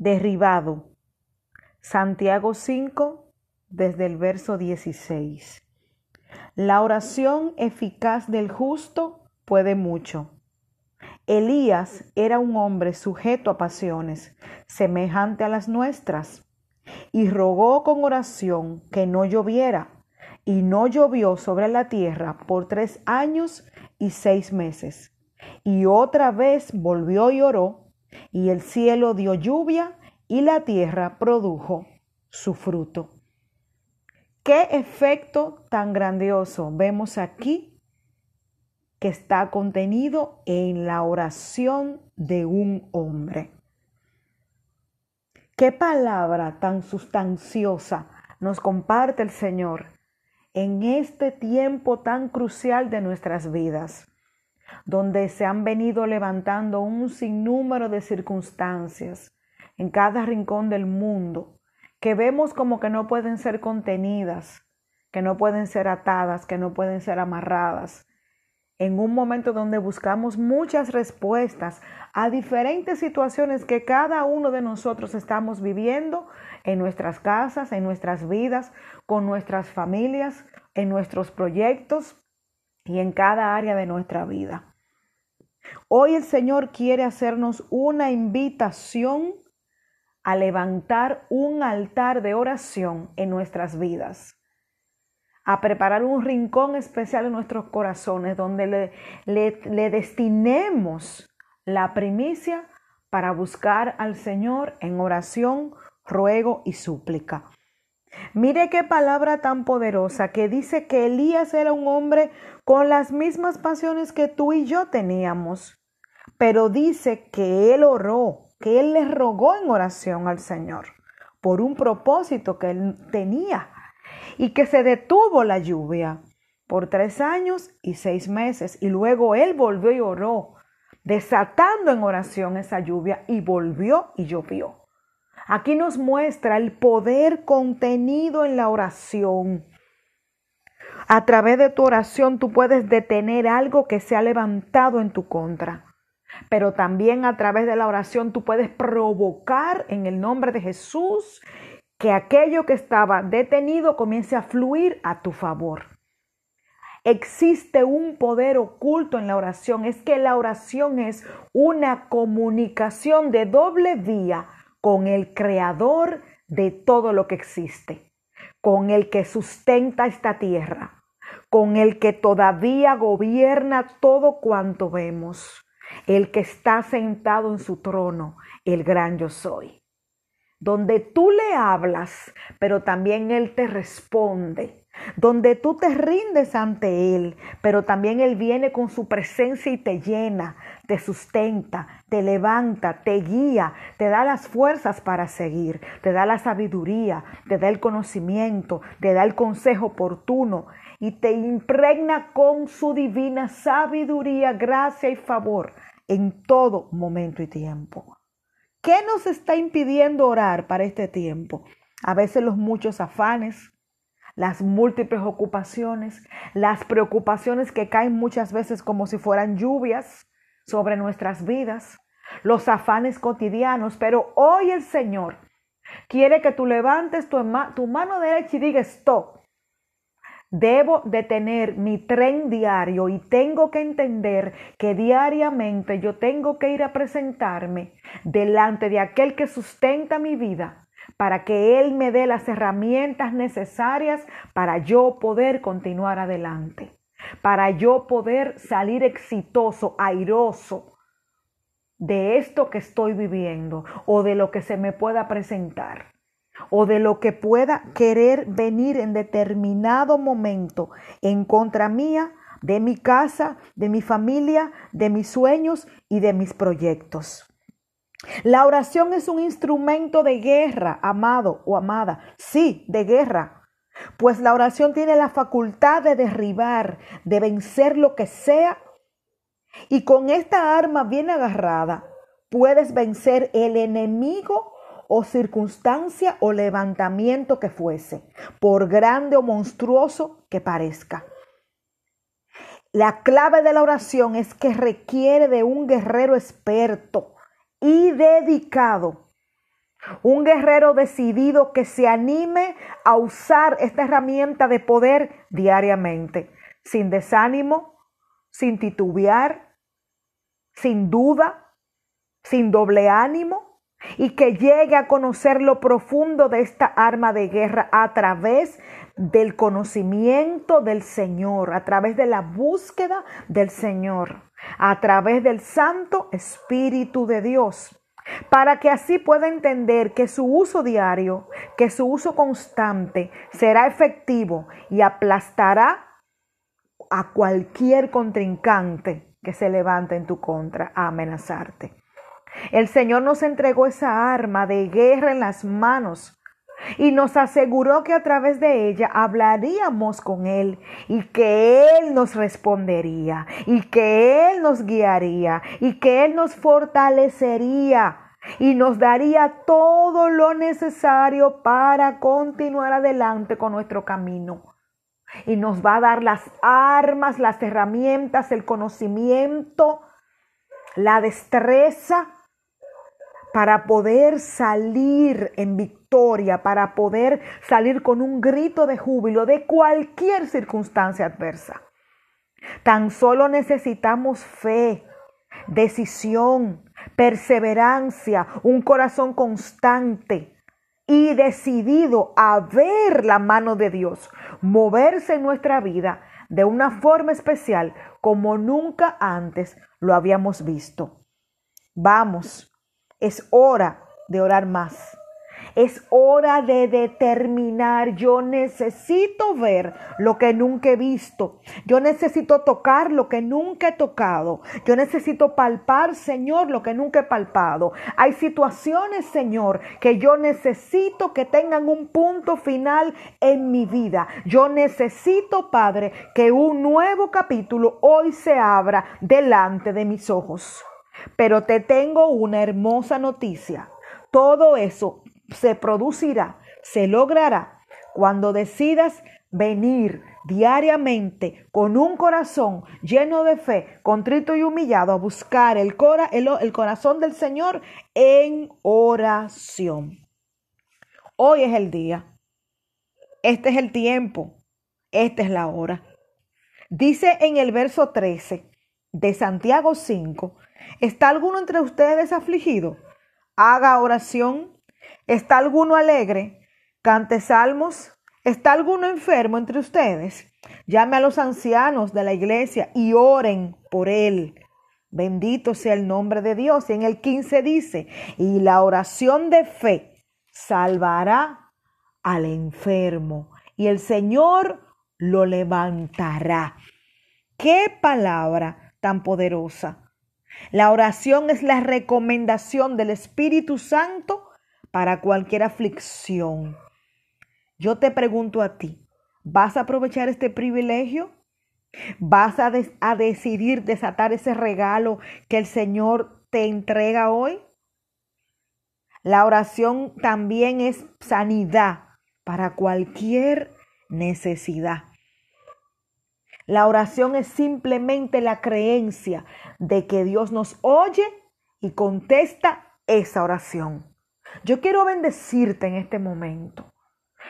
derribado. Santiago 5, desde el verso 16. La oración eficaz del justo puede mucho. Elías era un hombre sujeto a pasiones, semejante a las nuestras, y rogó con oración que no lloviera, y no llovió sobre la tierra por tres años y seis meses. Y otra vez volvió y oró, y el cielo dio lluvia, y la tierra produjo su fruto. ¿Qué efecto tan grandioso vemos aquí que está contenido en la oración de un hombre? ¿Qué palabra tan sustanciosa nos comparte el Señor en este tiempo tan crucial de nuestras vidas, donde se han venido levantando un sinnúmero de circunstancias en cada rincón del mundo que vemos como que no pueden ser contenidas, que no pueden ser atadas, que no pueden ser amarradas. En un momento donde buscamos muchas respuestas a diferentes situaciones que cada uno de nosotros estamos viviendo en nuestras casas, en nuestras vidas, con nuestras familias, en nuestros proyectos y en cada área de nuestra vida. Hoy el Señor quiere hacernos una invitación a levantar un altar de oración en nuestras vidas, a preparar un rincón especial en nuestros corazones donde le, destinemos la primicia para buscar al Señor en oración, ruego y súplica. Mire qué palabra tan poderosa que dice que Elías era un hombre con las mismas pasiones que tú y yo teníamos, pero dice que él oró que él le rogó en oración al Señor por un propósito que él tenía y que se detuvo la lluvia por tres años y seis meses y luego él volvió y oró, desatando en oración esa lluvia y volvió y llovió. Aquí nos muestra el poder contenido en la oración. A través de tu oración tú puedes detener algo que se ha levantado en tu contra pero también a través de la oración tú puedes provocar en el nombre de Jesús que aquello que estaba detenido comience a fluir a tu favor. Existe un poder oculto en la oración, es que la oración es una comunicación de doble vía con el creador de todo lo que existe, con el que sustenta esta tierra, con el que todavía gobierna todo cuanto vemos el que está sentado en su trono, el gran yo soy. Donde tú le hablas, pero también Él te responde. Donde tú te rindes ante Él, pero también Él viene con su presencia y te llena, te sustenta, te levanta, te guía, te da las fuerzas para seguir, te da la sabiduría, te da el conocimiento, te da el consejo oportuno y te impregna con su divina sabiduría, gracia y favor en todo momento y tiempo. ¿Qué nos está impidiendo orar para este tiempo? A veces los muchos afanes, las múltiples ocupaciones, las preocupaciones que caen muchas veces como si fueran lluvias sobre nuestras vidas, los afanes cotidianos, pero hoy el Señor quiere que tú levantes tu, tu mano derecha y digas stop. Debo de tener mi tren diario y tengo que entender que diariamente yo tengo que ir a presentarme delante de aquel que sustenta mi vida para que Él me dé las herramientas necesarias para yo poder continuar adelante, para yo poder salir exitoso, airoso de esto que estoy viviendo o de lo que se me pueda presentar o de lo que pueda querer venir en determinado momento en contra mía, de mi casa, de mi familia, de mis sueños y de mis proyectos. La oración es un instrumento de guerra, amado o amada, sí, de guerra, pues la oración tiene la facultad de derribar, de vencer lo que sea, y con esta arma bien agarrada puedes vencer el enemigo o circunstancia o levantamiento que fuese, por grande o monstruoso que parezca. La clave de la oración es que requiere de un guerrero experto y dedicado Un guerrero decidido que se anime a usar esta herramienta de poder diariamente, sin desánimo, sin titubear, sin duda, sin doble ánimo, y que llegue a conocer lo profundo de esta arma de guerra a través del conocimiento del Señor, a través de la búsqueda del Señor, a través del Santo Espíritu de Dios para que así pueda entender que su uso diario, que su uso constante será efectivo y aplastará a cualquier contrincante que se levante en tu contra a amenazarte. El Señor nos entregó esa arma de guerra en las manos y nos aseguró que a través de ella hablaríamos con Él y que Él nos respondería y que Él nos guiaría y que Él nos fortalecería y nos daría todo lo necesario para continuar adelante con nuestro camino. Y nos va a dar las armas, las herramientas, el conocimiento, la destreza para poder salir en victoria, para poder salir con un grito de júbilo de cualquier circunstancia adversa. Tan solo necesitamos fe, decisión, perseverancia, un corazón constante y decidido a ver la mano de Dios moverse en nuestra vida de una forma especial como nunca antes lo habíamos visto. Vamos, es hora de orar más. Es hora de determinar, yo necesito ver lo que nunca he visto. Yo necesito tocar lo que nunca he tocado. Yo necesito palpar, Señor, lo que nunca he palpado. Hay situaciones, Señor, que yo necesito que tengan un punto final en mi vida. Yo necesito, Padre, que un nuevo capítulo hoy se abra delante de mis ojos. Pero te tengo una hermosa noticia. Todo eso se producirá, se logrará cuando decidas venir diariamente con un corazón lleno de fe, contrito y humillado a buscar el, el, corazón del Señor en oración. Hoy es el día. Este es el tiempo. Esta es la hora. Dice en el verso 13 de Santiago 5 ¿Está alguno entre ustedes afligido? Haga oración. ¿Está alguno alegre? Cante salmos. ¿Está alguno enfermo entre ustedes? Llame a los ancianos de la iglesia y oren por él. Bendito sea el nombre de Dios. Y en el 15 dice, y la oración de fe salvará al enfermo y el Señor lo levantará. Qué palabra tan poderosa. La oración es la recomendación del Espíritu Santo para cualquier aflicción. Yo te pregunto a ti, ¿vas a aprovechar este privilegio? ¿Vas a, a, decidir desatar ese regalo que el Señor te entrega hoy? La oración también es sanidad para cualquier necesidad. La oración es simplemente la creencia de que Dios nos oye y contesta esa oración. Yo quiero bendecirte en este momento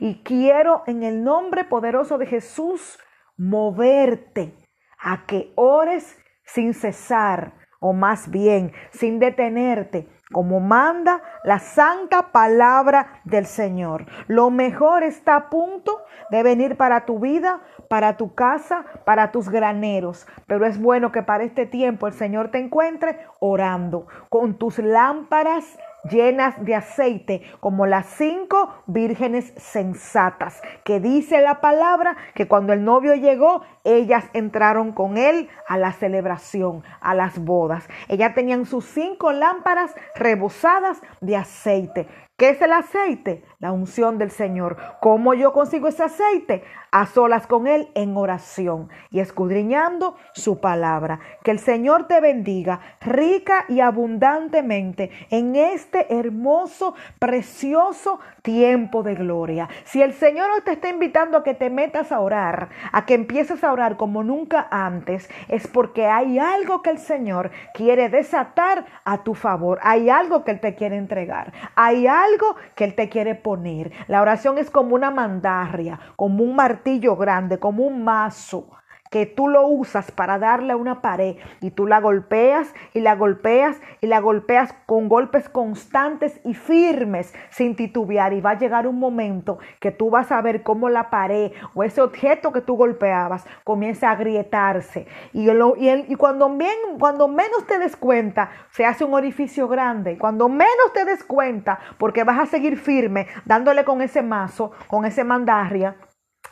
y quiero en el nombre poderoso de Jesús moverte a que ores sin cesar o más bien sin detenerte como manda la santa palabra del Señor. Lo mejor está a punto de venir para tu vida, para tu casa, para tus graneros. Pero es bueno que para este tiempo el Señor te encuentre orando con tus lámparas llenas de aceite, como las cinco vírgenes sensatas, que dice la palabra que cuando el novio llegó, ellas entraron con él a la celebración, a las bodas. Ellas tenían sus cinco lámparas rebosadas de aceite. ¿Qué es el aceite? La unción del Señor. ¿Cómo yo consigo ese aceite? A solas con Él en oración y escudriñando su palabra. Que el Señor te bendiga rica y abundantemente en este hermoso, precioso tiempo de gloria. Si el Señor te está invitando a que te metas a orar, a que empieces a orar como nunca antes, es porque hay algo que el Señor quiere desatar a tu favor. Hay algo que Él te quiere entregar. Hay algo algo que Él te quiere poner. La oración es como una mandarria, como un martillo grande, como un mazo que tú lo usas para darle a una pared y tú la golpeas y la golpeas y la golpeas con golpes constantes y firmes sin titubear. Y va a llegar un momento que tú vas a ver cómo la pared o ese objeto que tú golpeabas comienza a agrietarse. Y, y, cuando, bien, cuando menos te des cuenta se hace un orificio grande. Cuando menos te des cuenta porque vas a seguir firme dándole con ese mazo con ese mandarria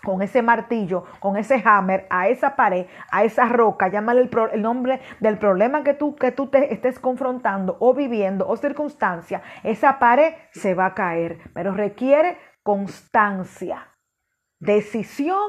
con ese martillo, con ese hammer, a esa pared, a esa roca, llámale el, nombre del problema que tú, que tú te estés confrontando o viviendo o circunstancia, esa pared se va a caer, pero requiere constancia, decisión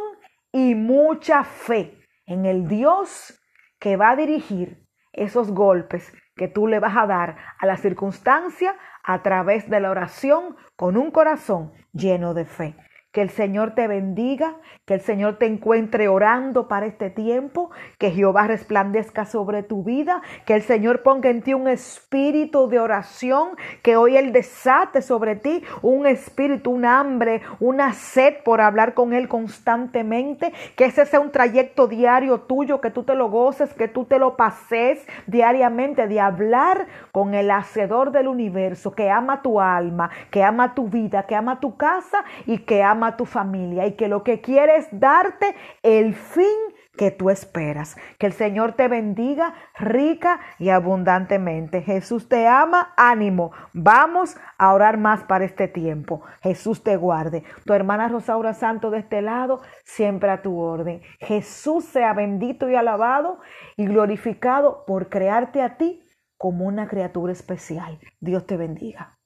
y mucha fe en el Dios que va a dirigir esos golpes que tú le vas a dar a la circunstancia a través de la oración con un corazón lleno de fe. Que el Señor te bendiga, que el Señor te encuentre orando para este tiempo, que Jehová resplandezca sobre tu vida, que el Señor ponga en ti un espíritu de oración, que hoy Él desate sobre ti un espíritu, un hambre, una sed por hablar con Él constantemente, que ese sea un trayecto diario tuyo, que tú te lo goces, que tú te lo pases diariamente, de hablar con el Hacedor del universo, que ama tu alma, que ama tu vida, que ama tu casa y que ama a tu familia y que lo que quiere es darte el fin que tú esperas. Que el Señor te bendiga rica y abundantemente. Jesús te ama, ánimo. Vamos a orar más para este tiempo. Jesús te guarde. Tu hermana Rosaura Santo de este lado, siempre a tu orden. Jesús sea bendito y alabado y glorificado por crearte a ti como una criatura especial. Dios te bendiga.